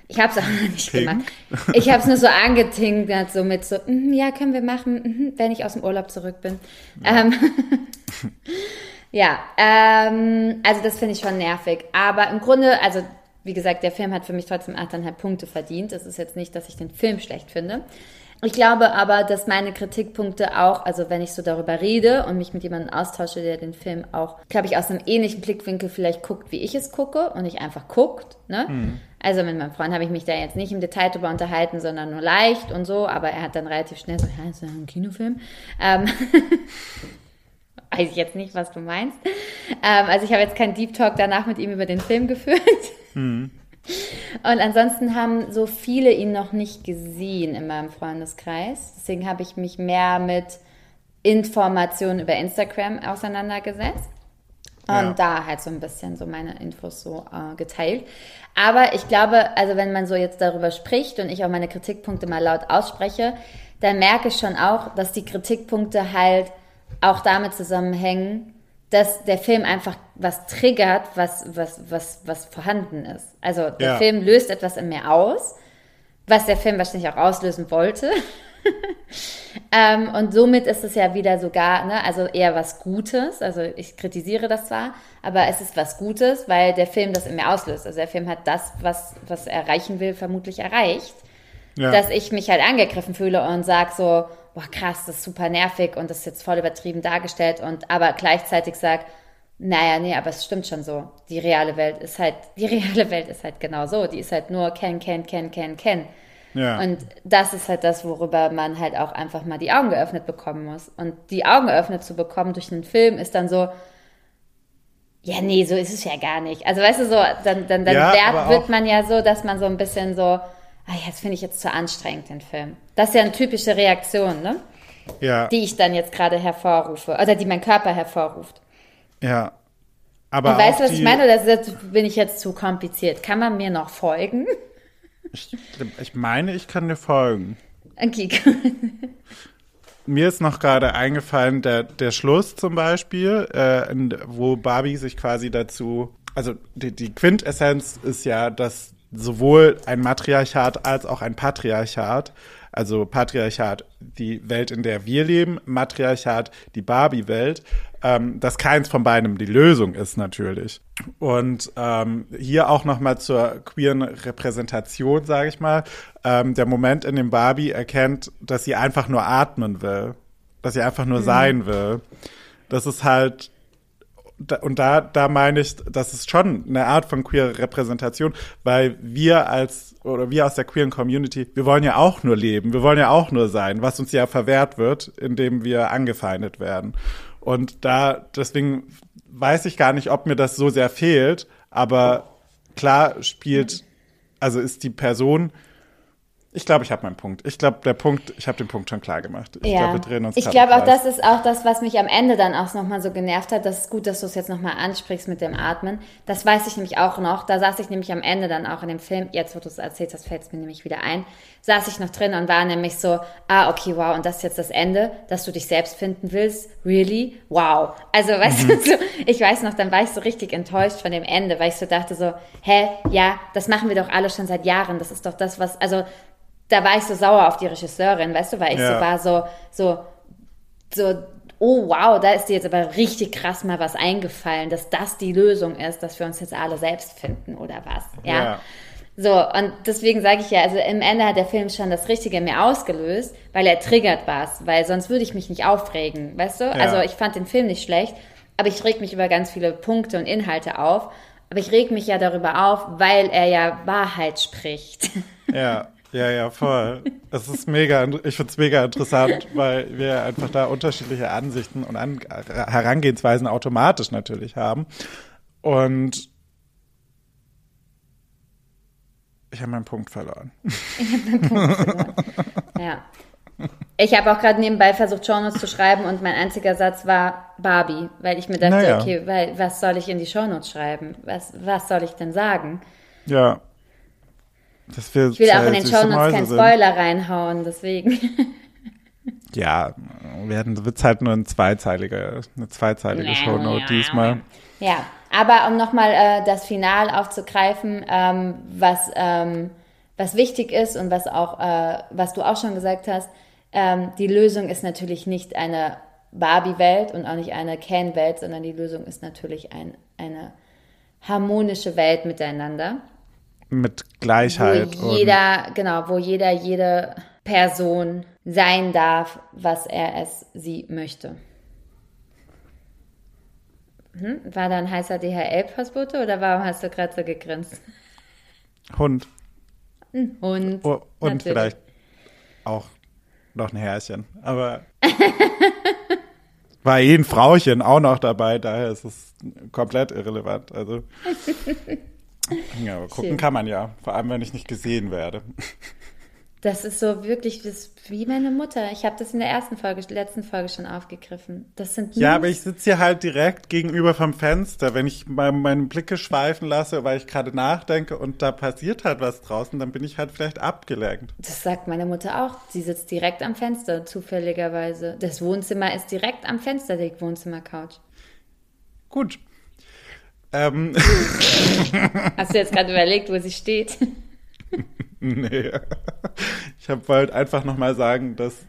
Ich habe es auch noch nicht Ting. gemacht. Ich habe es nur so angetingert, so mit so, mm, ja, können wir machen, mm, wenn ich aus dem Urlaub zurück bin. Ja. Ähm, Ja, ähm, also das finde ich schon nervig. Aber im Grunde, also wie gesagt, der Film hat für mich trotzdem 8,5 Punkte verdient. Es ist jetzt nicht, dass ich den Film schlecht finde. Ich glaube aber, dass meine Kritikpunkte auch, also wenn ich so darüber rede und mich mit jemandem austausche, der den Film auch, glaube ich, aus einem ähnlichen Blickwinkel vielleicht guckt, wie ich es gucke und nicht einfach guckt. Ne? Mhm. Also mit meinem Freund habe ich mich da jetzt nicht im Detail drüber unterhalten, sondern nur leicht und so, aber er hat dann relativ schnell so, ja, ist ja ein Kinofilm. Ähm weiß ich jetzt nicht, was du meinst. Ähm, also ich habe jetzt keinen Deep Talk danach mit ihm über den Film geführt. Mhm. Und ansonsten haben so viele ihn noch nicht gesehen in meinem Freundeskreis. Deswegen habe ich mich mehr mit Informationen über Instagram auseinandergesetzt. Und ja. da halt so ein bisschen so meine Infos so äh, geteilt. Aber ich glaube, also wenn man so jetzt darüber spricht und ich auch meine Kritikpunkte mal laut ausspreche, dann merke ich schon auch, dass die Kritikpunkte halt auch damit zusammenhängen, dass der Film einfach was triggert, was, was, was, was vorhanden ist. Also der ja. Film löst etwas in mir aus, was der Film wahrscheinlich auch auslösen wollte. ähm, und somit ist es ja wieder sogar, ne, also eher was Gutes. Also ich kritisiere das zwar, aber es ist was Gutes, weil der Film das in mir auslöst. Also der Film hat das, was, was er erreichen will, vermutlich erreicht. Ja. Dass ich mich halt angegriffen fühle und sage so, boah krass, das ist super nervig und das ist jetzt voll übertrieben dargestellt und aber gleichzeitig sagt, naja, nee, aber es stimmt schon so. Die reale Welt ist halt, die reale Welt ist halt genau so. Die ist halt nur Ken, Ken, Ken, Ken, Ken. Ja. Und das ist halt das, worüber man halt auch einfach mal die Augen geöffnet bekommen muss. Und die Augen geöffnet zu bekommen durch einen Film ist dann so, ja, nee, so ist es ja gar nicht. Also weißt du so, dann, dann, dann ja, wird man ja so, dass man so ein bisschen so, ah, jetzt finde ich jetzt zu anstrengend, den Film. Das ist ja eine typische Reaktion, ne? Ja. Die ich dann jetzt gerade hervorrufe, oder die mein Körper hervorruft. Ja. Aber Und weißt du, was ich meine? Oder bin ich jetzt zu kompliziert? Kann man mir noch folgen? Ich, ich meine, ich kann dir folgen. Okay. Mir ist noch gerade eingefallen, der, der Schluss zum Beispiel, äh, wo Barbie sich quasi dazu, also die, die Quintessenz ist ja, dass sowohl ein Matriarchat als auch ein Patriarchat. Also Patriarchat, die Welt, in der wir leben, Matriarchat, die Barbie-Welt, ähm, dass keins von beidem die Lösung ist natürlich. Und ähm, hier auch nochmal zur queeren Repräsentation, sage ich mal, ähm, der Moment, in dem Barbie erkennt, dass sie einfach nur atmen will, dass sie einfach nur mhm. sein will. Das ist halt und da, da meine ich, das ist schon eine Art von queer Repräsentation, weil wir als, oder wir aus der queeren Community, wir wollen ja auch nur leben, wir wollen ja auch nur sein, was uns ja verwehrt wird, indem wir angefeindet werden. Und da, deswegen weiß ich gar nicht, ob mir das so sehr fehlt, aber klar spielt, also ist die Person Ich glaube, ich habe meinen Punkt. Ich glaube, der Punkt, ich habe den Punkt schon klar gemacht. Ich Ja. glaube, wir drehen uns ich glaube auch, das ist auch das, was mich am Ende dann auch nochmal so genervt hat. Das ist gut, dass du es jetzt nochmal ansprichst mit dem Atmen. Das weiß ich nämlich auch noch. Da saß ich nämlich am Ende dann auch in dem Film, jetzt wo du es erzählt hast, fällt es mir nämlich wieder ein, saß ich noch drin und war nämlich so, ah, okay, wow, und das ist jetzt das Ende, dass du dich selbst finden willst? Really? Wow. Also, weißt Mhm. du, so, ich weiß noch, dann war ich so richtig enttäuscht von dem Ende, weil ich so dachte so, hä, ja, das machen wir doch alle schon seit Jahren. Das ist doch das, was, also, da war ich so sauer auf die Regisseurin, weißt du, weil ich Ja. so war so, so, so, oh wow, da ist dir jetzt aber richtig krass mal was eingefallen, dass das die Lösung ist, dass wir uns jetzt alle selbst finden oder was, ja. Ja. So, und deswegen sage ich ja, also im Ende hat der Film schon das Richtige in mir ausgelöst, weil er triggert was, weil sonst würde ich mich nicht aufregen, weißt du? Also ich fand den Film nicht schlecht, aber ich reg mich über ganz viele Punkte und Inhalte auf, aber ich reg mich ja darüber auf, weil er ja Wahrheit spricht. Ja, ja, ja, voll. Es ist mega, ich finde es mega interessant, weil wir einfach da unterschiedliche Ansichten und An Herangehensweisen automatisch natürlich haben. Und ich habe meinen Punkt verloren. Ja. Ich habe auch gerade nebenbei versucht, Shownotes zu schreiben und mein einziger Satz war Barbie, weil ich mir dachte, Naja. okay, weil, was soll ich in die Shownotes schreiben? Was, was soll ich denn sagen? Ja. Ich will auch in den Shownotes keinen. Spoiler reinhauen, deswegen. Ja, werden wird's halt nur ein zweizeilige, eine zweizeilige Shownote diesmal. Ja, aber um nochmal äh, das Final aufzugreifen, ähm, was, ähm, was wichtig ist und was auch, äh, was du auch schon gesagt hast, ähm, die Lösung ist natürlich nicht eine Barbie-Welt und auch nicht eine Ken-Welt, sondern die Lösung ist natürlich ein, eine harmonische Welt miteinander. Mit Gleichheit. wo jeder, genau, wo jeder, jede Person sein darf, was er es, sie möchte. Hm? War da ein heißer DHL-Postbote oder warum hast du gerade so gegrinst? Hund. Und, Oh, und Natürlich. vielleicht auch noch ein Härchen. Aber war eh ein Frauchen auch noch dabei, daher ist es komplett irrelevant. Also ja, aber gucken Schön. kann man ja, vor allem wenn ich nicht gesehen werde. Das ist so wirklich das wie meine Mutter. Ich habe das in der ersten Folge, letzten Folge schon aufgegriffen. Das sind Ja, aber ich sitze hier halt direkt gegenüber vom Fenster. Wenn ich mal meine Blicke schweifen lasse, weil ich gerade nachdenke und da passiert halt was draußen, dann bin ich halt vielleicht abgelenkt. Das sagt meine Mutter auch. Sie sitzt direkt am Fenster, zufälligerweise. Das Wohnzimmer ist direkt am Fenster, die Wohnzimmercouch. Gut. Ähm, Hast du jetzt gerade überlegt, wo sie steht? nee. Ich wollte einfach nochmal sagen, dass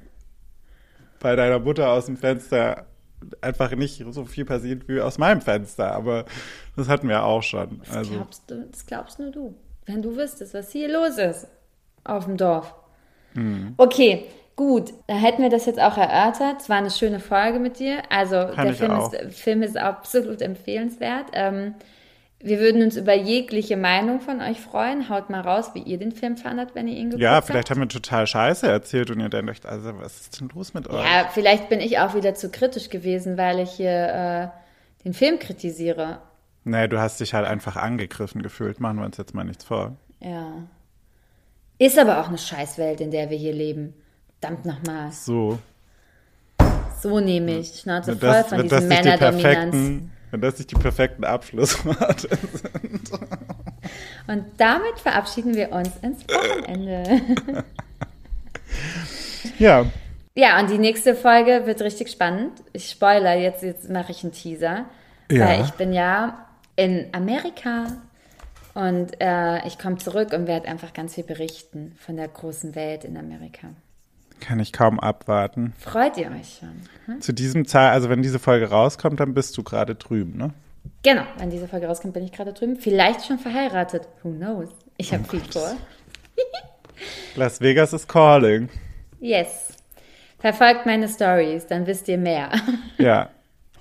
bei deiner Mutter aus dem Fenster einfach nicht so viel passiert wie aus meinem Fenster, aber das hatten wir auch schon. Das, Also, glaubst du, das glaubst nur du. Wenn du wüsstest, was hier los ist auf dem Dorf. Hm. Okay, gut. Da hätten wir das jetzt auch erörtert. Es war eine schöne Folge mit dir. Also der ich Film auch. ist, Film ist absolut empfehlenswert. Ähm, wir würden uns über jegliche Meinung von euch freuen. Haut mal raus, wie ihr den Film fandet, wenn ihr ihn geguckt ja, habt. vielleicht haben wir total Scheiße erzählt und ihr denkt euch, also was ist denn los mit euch? Ja, vielleicht bin ich auch wieder zu kritisch gewesen, weil ich hier äh, den Film kritisiere. Nee, du hast dich halt einfach angegriffen gefühlt. Machen wir uns jetzt mal nichts vor. Ja. Ist aber auch eine Scheißwelt, in der wir hier leben. Verdammt nochmal. So. So nehme ich. Schnauze Wenn voll das, von wenn das diesem nicht die Männerdominanz. perfekten, wenn das nicht die perfekten Abschlussworte sind. Und damit verabschieden wir uns ins Wochenende. Ja, ja, und die nächste Folge wird richtig spannend. Ich spoiler, jetzt, jetzt mache ich einen Teaser. Ja. Weil ich bin ja in Amerika und äh, ich komme zurück und werde einfach ganz viel berichten von der großen Welt in Amerika. Kann ich kaum abwarten. Freut ihr euch schon? Hm? Zu diesem Zeit, also wenn diese Folge rauskommt, dann bist du gerade drüben, ne? Genau, wenn diese Folge rauskommt, bin ich gerade drüben. Vielleicht schon verheiratet. Who knows? Ich Oh habe viel vor. Las Vegas is calling. Yes. Verfolgt meine Stories, dann wisst ihr mehr. Ja.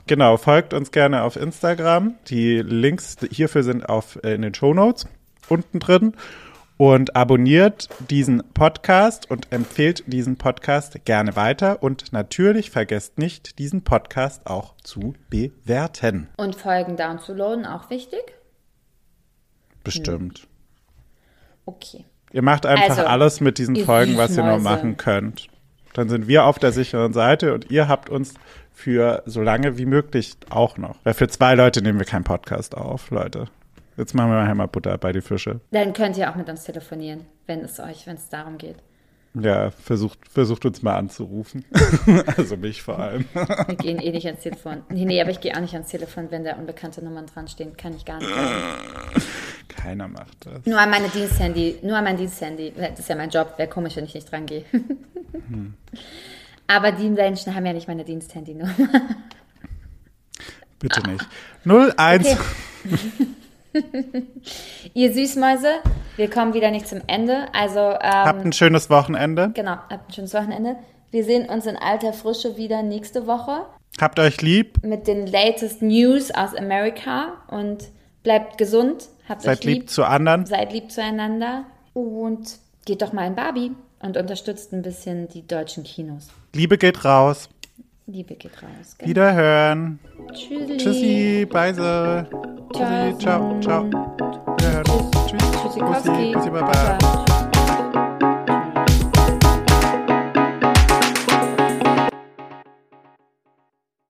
Genau, folgt uns gerne auf Instagram. Die Links hierfür sind auf, äh, in den Shownotes unten drin. Und abonniert diesen Podcast und empfehlt diesen Podcast gerne weiter. Und natürlich vergesst nicht, diesen Podcast auch zu bewerten. Und Folgen downzuladen, auch wichtig? Bestimmt. Okay. Ihr macht einfach Also, alles mit diesen Folgen, was ihr nur machen könnt. Dann sind wir auf der sicheren Seite und ihr habt uns für so lange wie möglich auch noch. Weil für zwei Leute nehmen wir keinen Podcast auf, Leute. Jetzt machen wir mal einmal Butter bei die Fische. Dann könnt ihr auch mit uns telefonieren, wenn es euch, wenn es darum geht. Ja, versucht, versucht uns mal anzurufen. also mich vor allem. Wir gehen eh nicht ans Telefon. Nee, nee, aber ich gehe auch nicht ans Telefon, wenn da unbekannte Nummern dran stehen. Kann ich gar nicht. Keiner macht das. Nur an meine Diensthandy, nur an mein Diensthandy. Das ist ja mein Job. Wäre komisch, wenn ich nicht dran gehe. Aber die Menschen haben ja nicht meine Diensthandynummer. Bitte nicht. 01. Okay. Ihr Süßmäuse, wir kommen wieder nicht zum Ende. Also, Habt ähm, ein schönes Wochenende. genau, habt ein schönes Wochenende. Wir sehen uns in alter Frische wieder nächste Woche Habt euch lieb. mit den latest News aus Amerika und bleibt gesund, habt Seid euch lieb lieb, zu anderen. seid lieb zueinander und geht doch mal in Barbie und unterstützt ein bisschen die deutschen Kinos. Liebe geht raus. Liebe geht raus. Gell? Wiederhören. Tschüssi. Tschüssi. Beise. Tschüssi. Ciao. Ciao. Wiederhören. Tschüss. Tschüssikowski. Bussi. Bussi. Baba. Baba.